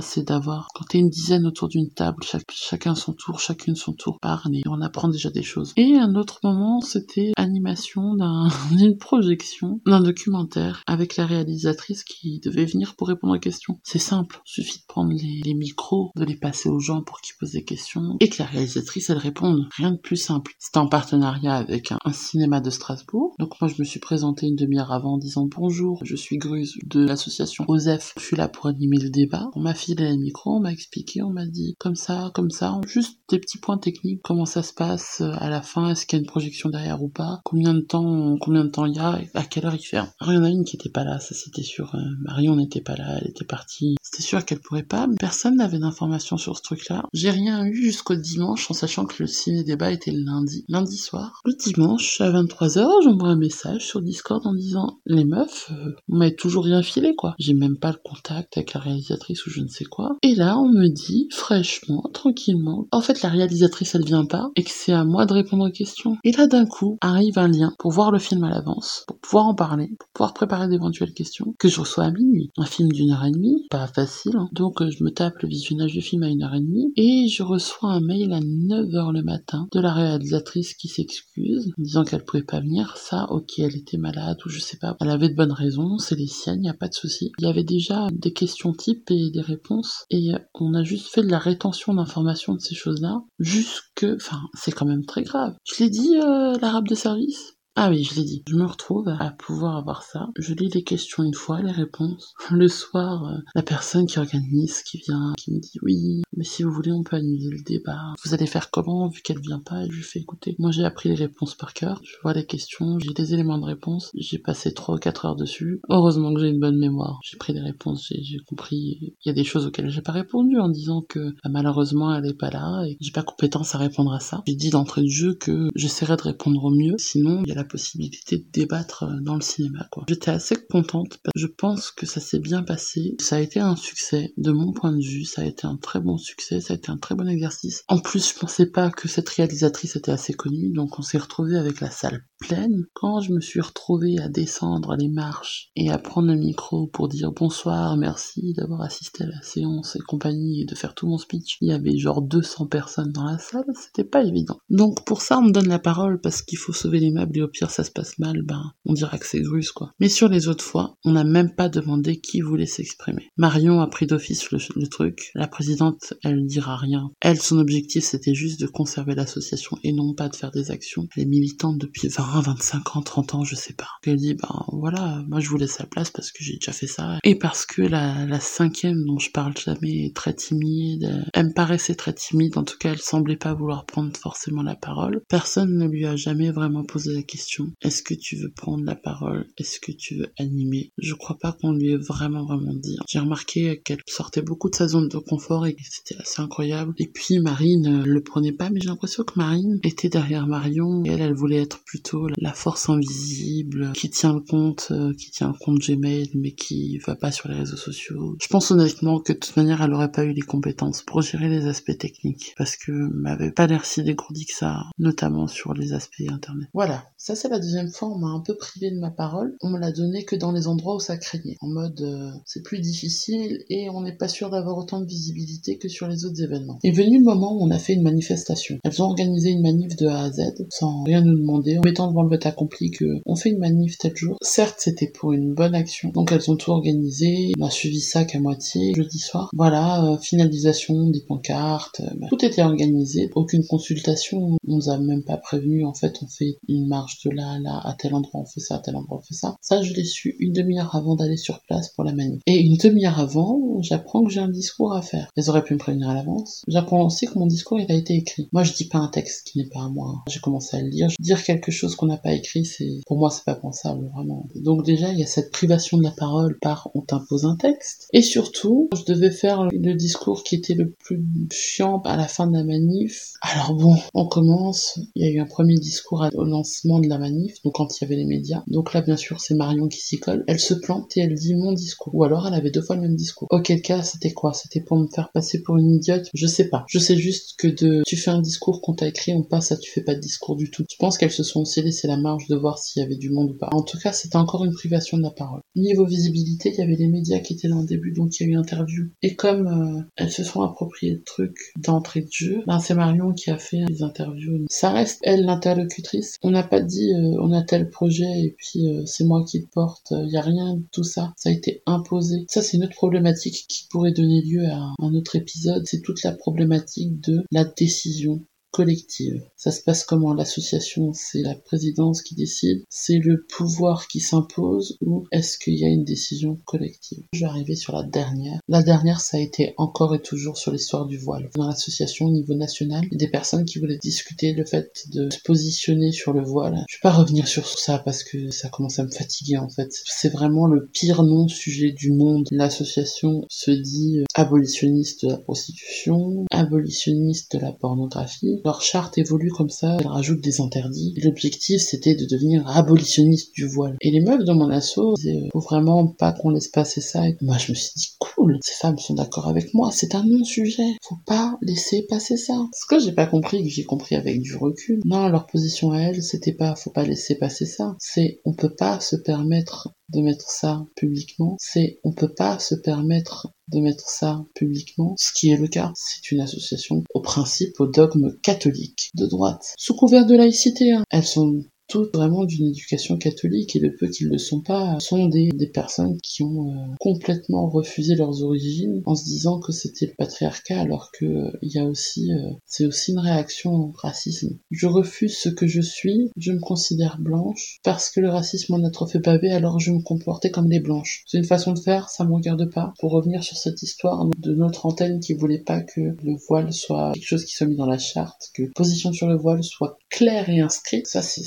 c'est d'avoir, quand t'es une dizaine autour d'une table, chacun son tour, chacune son tour parle et on apprend déjà des choses. Et un autre moment, c'était animation d'une projection, d'un documentaire avec la réalisatrice qui devait venir pour répondre aux questions. C'est simple. Il suffit de prendre les, les micros, de les passer aux gens pour qu'ils posent des questions et que la réalisatrice, elle réponde. Rien de plus simple. C'était en partenariat avec un, cinéma de Strasbourg. Donc moi, je me suis présentée une demi-heure avant en disant bonjour, je suis Gruz de l'association OSEF. Je suis là pour animer le débat. On m'a filé le micro, on m'a expliqué, on m'a dit comme ça, comme ça, juste des petits points techniques, comment ça se passe euh, à la fin, est-ce qu'il y a une projection derrière ou pas, combien de temps, combien de temps il y a, à quelle heure il fait. Alors, il y a une qui était pas là, ça c'était sûr. Euh, Marion n'était pas là, elle était partie. C'était sûr qu'elle pourrait pas, mais personne n'avait d'informations sur ce truc-là. J'ai rien eu jusqu'au dimanche en sachant que le ciné-débat était le lundi. Lundi soir. Le dimanche, à 23h, j'envoie un message sur Discord en disant Les meufs, euh, on m'avait toujours rien filé, quoi. J'ai même pas le contact avec la réalisatrice ou je ne sais quoi. Et là, on me dit, fraîchement, tranquillement, en fait, la réalisatrice, elle vient pas et que c'est à moi de répondre aux questions. Et là, d'un coup, arrive un lien pour voir le film à l'avance, pour pouvoir en parler, pour pouvoir préparer d'éventuelles questions que je reçois à minuit. Un film d'une heure et demie, pas facile. Donc, euh, je me tape le visionnage du film à une heure et demie et je reçois un mail à 9h le matin de la réalisatrice qui s'excuse, disant qu'elle pouvait pas venir. Ça, ok, elle était malade ou je sais pas. Elle avait de bonnes raisons, c'est les siennes, y a pas de souci. Il y avait déjà des questions types et des réponses et on a juste fait de la rétention d'informations de ces choses-là jusque, enfin, c'est quand même très grave. Je l'ai dit, euh, l'arabe de service ah oui, je l'ai dit. Je me retrouve à pouvoir avoir ça. Je lis les questions une fois, les réponses. Le soir, euh, la personne qui organise, qui vient, qui me dit oui, mais si vous voulez, on peut annuler le débat. Vous allez faire comment vu qu'elle vient pas? Je lui fais écouter. Moi, j'ai appris les réponses par cœur. Je vois les questions, j'ai des éléments de réponse. J'ai passé 3 ou 4 heures dessus. Heureusement que j'ai une bonne mémoire. J'ai pris des réponses, j'ai compris. Il y a des choses auxquelles j'ai pas répondu en disant que bah, malheureusement elle est pas là et j'ai pas compétence à répondre à ça. J'ai dit d'entrée de jeu que j'essaierai de répondre au mieux. Sinon, il y a la possibilité de débattre euh, dans le cinéma. J'étais assez contente. Je pense que ça s'est bien passé. Ça a été un succès de mon point de vue. Ça a été un très bon succès. Ça a été un très bon exercice. En plus, je pensais pas que cette réalisatrice était assez connue, donc on s'est retrouvé avec la salle pleine. Quand je me suis retrouvée à descendre les marches et à prendre le micro pour dire bonsoir, merci d'avoir assisté à la séance et compagnie et de faire tout mon speech, il y avait genre 200 personnes dans la salle. C'était pas évident. Donc pour ça, on me donne la parole parce qu'il faut sauver les meubles et pire ça se passe mal, ben on dira que c'est grus quoi. Mais sur les autres fois, on n'a même pas demandé qui voulait s'exprimer. Marion a pris d'office le, truc. La présidente, elle dira rien. Elle, son objectif c'était juste de conserver l'association et non pas de faire des actions. Elle est militante depuis 20, 25 ans, 30 ans, je sais pas. Elle dit ben voilà, moi je vous laisse la place parce que j'ai déjà fait ça et parce que la, la cinquième dont je parle jamais est très timide. Elle me paraissait très timide, en tout cas elle semblait pas vouloir prendre forcément la parole. Personne ne lui a jamais vraiment posé la question est-ce que tu veux prendre la parole? Est-ce que tu veux animer? Je crois pas qu'on lui ait vraiment vraiment dit. J'ai remarqué qu'elle sortait beaucoup de sa zone de confort et que c'était assez incroyable. Et puis Marine le prenait pas, mais j'ai l'impression que Marine était derrière Marion et elle, elle voulait être plutôt la force invisible qui tient le compte, euh, qui tient le compte Gmail, mais qui va pas sur les réseaux sociaux. Je pense honnêtement que de toute manière, elle aurait pas eu les compétences pour gérer les aspects techniques parce que m'avait pas l'air si dégourdi que ça, notamment sur les aspects internet. Voilà, c'est la deuxième fois, on m'a un peu privé de ma parole. On me l'a donné que dans les endroits où ça craignait. En mode, euh, c'est plus difficile et on n'est pas sûr d'avoir autant de visibilité que sur les autres événements. Est venu le moment où on a fait une manifestation. Elles ont organisé une manif de A à Z sans rien nous demander, en mettant devant le vote accompli que on fait une manif tel jour. Certes, c'était pour une bonne action. Donc elles ont tout organisé. On a suivi ça qu'à moitié jeudi soir. Voilà, euh, finalisation des pancartes. Euh, bah, tout était organisé. Aucune consultation. On nous a même pas prévenu. En fait, on fait une marche de là, à tel endroit on fait ça, à tel endroit on fait ça. Ça, je l'ai su une demi-heure avant d'aller sur place pour la manif. Et une demi-heure avant, j'apprends que j'ai un discours à faire. Elles auraient pu me prévenir à l'avance. J'apprends aussi que mon discours, il a été écrit. Moi, je dis pas un texte qui n'est pas à moi. J'ai commencé à le lire. Dire quelque chose qu'on n'a pas écrit, c'est, pour moi, c'est pas pensable, vraiment. Donc déjà, il y a cette privation de la parole par on t'impose un texte. Et surtout, je devais faire le discours qui était le plus chiant à la fin de la manif. Alors bon, on commence, il y a eu un premier discours au lancement la manif, donc quand il y avait les médias. Donc là, bien sûr, c'est Marion qui s'y colle. Elle se plante et elle dit mon discours. Ou alors elle avait deux fois le même discours. Auquel cas, c'était quoi? C'était pour me faire passer pour une idiote? Je sais pas. Je sais juste que de tu fais un discours qu'on t'a écrit, on passe à tu fais pas de discours du tout. Je pense qu'elles se sont aussi laissé la marge de voir s'il y avait du monde ou pas. En tout cas, c'était encore une privation de la parole. Niveau visibilité, il y avait les médias qui étaient là au début, donc il y a eu interview. Et comme euh, elles se sont appropriées de trucs d'entrée de jeu, ben c'est Marion qui a fait les interviews. Ça reste elle l'interlocutrice. On n'a pas dit euh, on a tel projet et puis euh, c'est moi qui le porte. Il y a rien de tout ça. Ça a été imposé. Ça c'est une autre problématique qui pourrait donner lieu à un autre épisode. C'est toute la problématique de la décision collective. Ça se passe comment? L'association, c'est la présidence qui décide, c'est le pouvoir qui s'impose? Ou est-ce qu'il y a une décision collective? Je vais arriver sur la dernière. La dernière, ça a été encore et toujours sur l'histoire du voile. Dans l'association au niveau national, il y a des personnes qui voulaient discuter le fait de se positionner sur le voile. Je vais pas revenir sur ça parce que ça commence à me fatiguer en fait. C'est vraiment le pire non-sujet du monde. L'association se dit euh, abolitionniste de la prostitution, abolitionniste de la pornographie, leur charte évolue comme ça, elle rajoute des interdits. L'objectif, c'était de devenir abolitionniste du voile. Et les meufs de mon assaut disaient, faut vraiment pas qu'on laisse passer ça. Et moi, je me suis dit, cool, ces femmes sont d'accord avec moi, c'est un non-sujet. Faut pas laisser passer ça. Ce que j'ai pas compris, que j'ai compris avec du recul, non, leur position à elles, c'était pas, faut pas laisser passer ça. C'est, on peut pas se permettre de mettre ça publiquement, c'est on peut pas se permettre de mettre ça publiquement, ce qui est le cas. C'est une association au principe, au dogme catholique de droite, sous couvert de laïcité. Hein. Elles sont toutes vraiment d'une éducation catholique et le peu qu'ils le sont pas sont des, personnes qui ont euh, complètement refusé leurs origines en se disant que c'était le patriarcat alors que euh, il y a aussi euh, c'est aussi une réaction au racisme. Je refuse ce que je suis, je me considère blanche parce que le racisme en a trop fait baver alors je me comportais comme les blanches. C'est une façon de faire, ça me regarde pas. Pour revenir sur cette histoire de notre antenne qui voulait pas que le voile soit quelque chose qui soit mis dans la charte, que position sur le voile soit claire et inscrite, ça c'est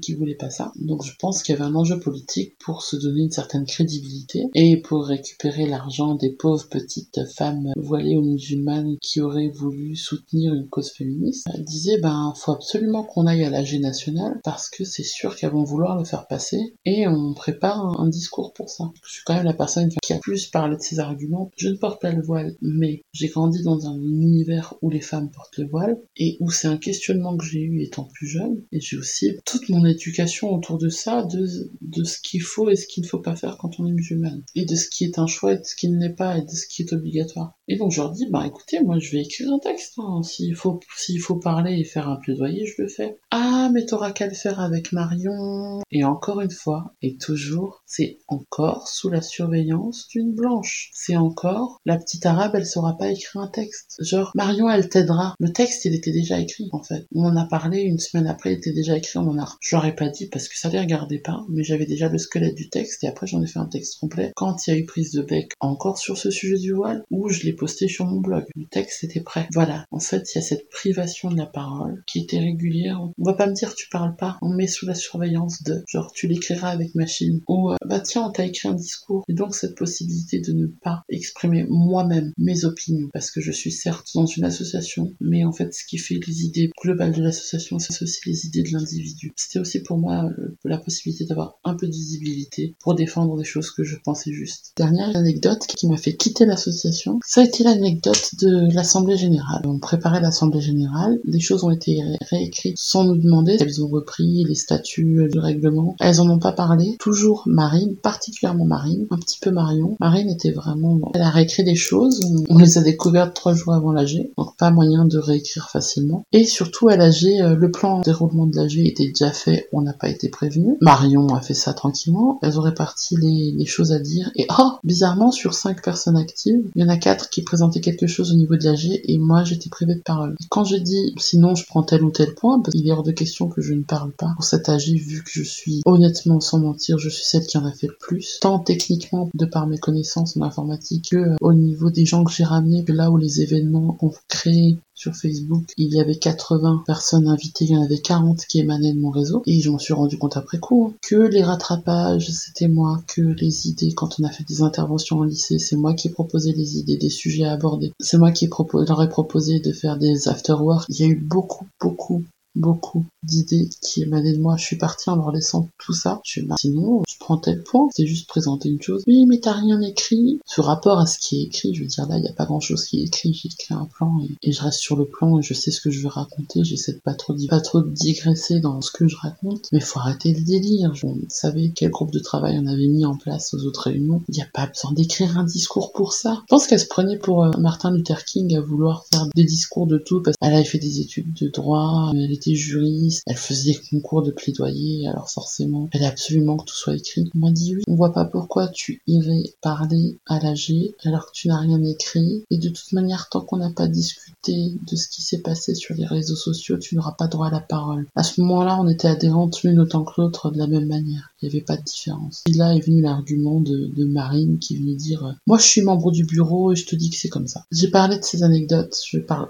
Qui voulait pas ça. Donc je pense qu'il y avait un enjeu politique pour se donner une certaine crédibilité et pour récupérer l'argent des pauvres petites femmes voilées ou musulmanes qui auraient voulu soutenir une cause féministe. Elle disait ben faut absolument qu'on aille à l'AG national parce que c'est sûr qu'elles vont vouloir le faire passer et on prépare un, discours pour ça. Je suis quand même la personne qui a plus parlé de ces arguments. Je ne porte pas le voile, mais j'ai grandi dans un univers où les femmes portent le voile et où c'est un questionnement que j'ai eu étant plus jeune et j'ai aussi mon éducation autour de ça, de, de ce qu'il faut et ce qu'il ne faut pas faire quand on est musulmane, et de ce qui est un choix et de ce qui ne l'est pas, et de ce qui est obligatoire. Et donc je leur dis, bah écoutez, moi je vais écrire un texte, hein. s'il faut, s'il faut parler et faire un plaidoyer, je le fais. Ah, mais t'auras qu'à le faire avec Marion. Et encore une fois, et toujours, c'est encore sous la surveillance d'une blanche. C'est encore, la petite arabe, elle saura pas écrire un texte. Genre, Marion, elle t'aidera. Le texte, il était déjà écrit, en fait. On en a parlé une semaine après, il était déjà écrit, on en a je l'aurais pas dit parce que ça les regardait pas, mais j'avais déjà le squelette du texte et après j'en ai fait un texte complet quand il y a eu prise de bec encore sur ce sujet du voile ou je l'ai posté sur mon blog. Le texte était prêt. Voilà. En fait, il y a cette privation de la parole qui était régulière. On va pas me dire tu parles pas, on met sous la surveillance de genre tu l'écriras avec machine ou euh, bah tiens on t'a écrit un discours et donc cette possibilité de ne pas exprimer moi-même mes opinions parce que je suis certes dans une association mais en fait ce qui fait les idées globales de l'association c'est aussi les idées de l'individu. C'était aussi pour moi euh, la possibilité d'avoir un peu de visibilité pour défendre des choses que je pensais justes. Dernière anecdote qui m'a fait quitter l'association, ça a été l'anecdote de l'Assemblée Générale. On préparait l'Assemblée Générale, les choses ont été réécrites sans nous demander, elles ont repris les statuts du règlement, elles en ont pas parlé, toujours Marine, particulièrement Marine, un petit peu Marion. Marine était vraiment... Elle a réécrit des choses, on les a découvertes trois jours avant l'AG, donc pas moyen de réécrire facilement. Et surtout à l'AG, euh, le plan de déroulement de l'AG était déjà fait, on n'a pas été prévenu. Marion a fait ça tranquillement. Elles ont réparti les, choses à dire. Et oh, bizarrement, sur cinq personnes actives, il y en a quatre qui présentaient quelque chose au niveau de l'AG et moi j'étais privée de parole. Quand j'ai dit sinon je prends tel ou tel point, parce est hors de question que je ne parle pas pour cet AG vu que je suis honnêtement sans mentir, je suis celle qui en a fait le plus. Tant techniquement de par mes connaissances en informatique que euh, au niveau des gens que j'ai ramenés, là où les événements ont créé sur Facebook, il y avait 80 personnes invitées, il y en avait 40 qui émanaient de mon réseau, et je m'en suis rendu compte après coup, hein, que les rattrapages, c'était moi, que les idées, quand on a fait des interventions en lycée, c'est moi qui ai proposé les idées, des sujets à aborder, c'est moi qui leur ai proposé de faire des after Il y a eu beaucoup, beaucoup, beaucoup d'idées qui émanaient de moi. Je suis partie en leur laissant tout ça. Je suis bah, sinon, je prends tel point, c'est juste présenter une chose. Oui, mais t'as rien écrit. Ce rapport à ce qui est écrit, je veux dire, là, il n'y a pas grand chose qui est écrit. J'ai écrit un plan et, je reste sur le plan et je sais ce que je veux raconter. J'essaie de pas trop, pas trop digresser dans ce que je raconte. Mais faut arrêter le délire. Vous savez quel groupe de travail on avait mis en place aux autres réunions. Il n'y a pas besoin d'écrire un discours pour ça. Je pense qu'elle se prenait pour euh, Martin Luther King à vouloir faire des discours de tout parce qu'elle avait fait des études de droit, était elle faisait des concours de plaidoyer, alors forcément, elle a absolument que tout soit écrit. On m'a dit oui, on voit pas pourquoi tu irais parler à l'AG alors que tu n'as rien écrit. Et de toute manière, tant qu'on n'a pas discuté de ce qui s'est passé sur les réseaux sociaux, tu n'auras pas droit à la parole. À ce moment-là, on était adhérentes l'une autant que l'autre de la même manière. Il n'y avait pas de différence. Et là est venu l'argument de, de Marine qui venait dire Moi, je suis membre du bureau et je te dis que c'est comme ça. J'ai parlé de ces anecdotes, je parle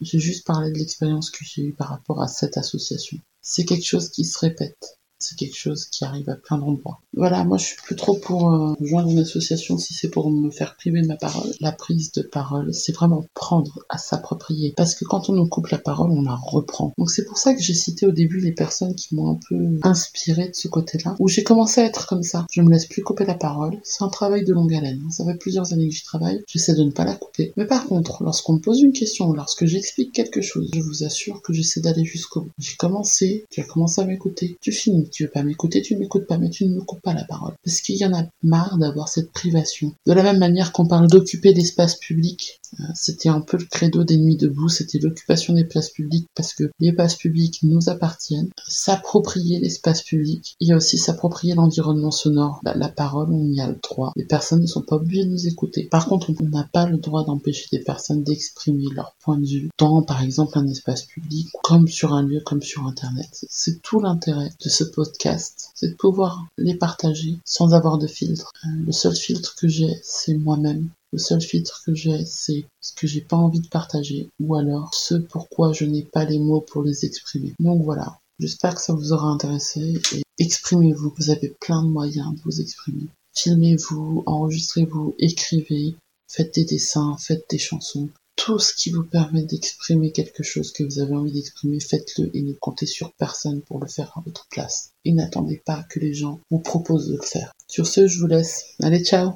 j'ai juste parlé de l'expérience que j'ai eue par rapport à cette association. C'est quelque chose qui se répète c'est quelque chose qui arrive à plein d'endroits. Voilà, moi je suis plus trop pour euh, joindre une association si c'est pour me faire priver de ma parole. La prise de parole, c'est vraiment prendre à s'approprier. Parce que quand on nous coupe la parole, on la reprend. Donc c'est pour ça que j'ai cité au début les personnes qui m'ont un peu inspiré de ce côté-là, où j'ai commencé à être comme ça. Je me laisse plus couper la parole. C'est un travail de longue haleine. Ça fait plusieurs années que j'y travaille. J'essaie de ne pas la couper. Mais par contre, lorsqu'on me pose une question, lorsque j'explique quelque chose, je vous assure que j'essaie d'aller jusqu'au bout. J'ai commencé, tu as commencé à m'écouter, tu finis tu veux pas m'écouter, tu m'écoutes pas, mais tu ne me coupes pas la parole. Parce qu'il y en a marre d'avoir cette privation. De la même manière qu'on parle d'occuper l'espace public, c'était un peu le credo des nuits debout, c'était l'occupation des places publiques parce que les places publiques nous appartiennent. S'approprier l'espace public, a aussi s'approprier l'environnement sonore. La, parole, on y a le droit. Les personnes ne sont pas obligées de nous écouter. Par contre, on n'a pas le droit d'empêcher des personnes d'exprimer leur point de vue dans, par exemple, un espace public, comme sur un lieu, comme sur Internet. C'est tout l'intérêt de ce podcast, c'est de pouvoir les partager sans avoir de filtre. Euh, le seul filtre que j'ai, c'est moi-même. Le seul filtre que j'ai, c'est ce que j'ai pas envie de partager, ou alors ce pourquoi je n'ai pas les mots pour les exprimer. Donc voilà. J'espère que ça vous aura intéressé et exprimez-vous. Vous avez plein de moyens de vous exprimer. Filmez-vous, enregistrez-vous, écrivez, faites des dessins, faites des chansons. Tout ce qui vous permet d'exprimer quelque chose que vous avez envie d'exprimer, faites-le et ne comptez sur personne pour le faire à votre place. Et n'attendez pas que les gens vous proposent de le faire. Sur ce, je vous laisse. Allez, ciao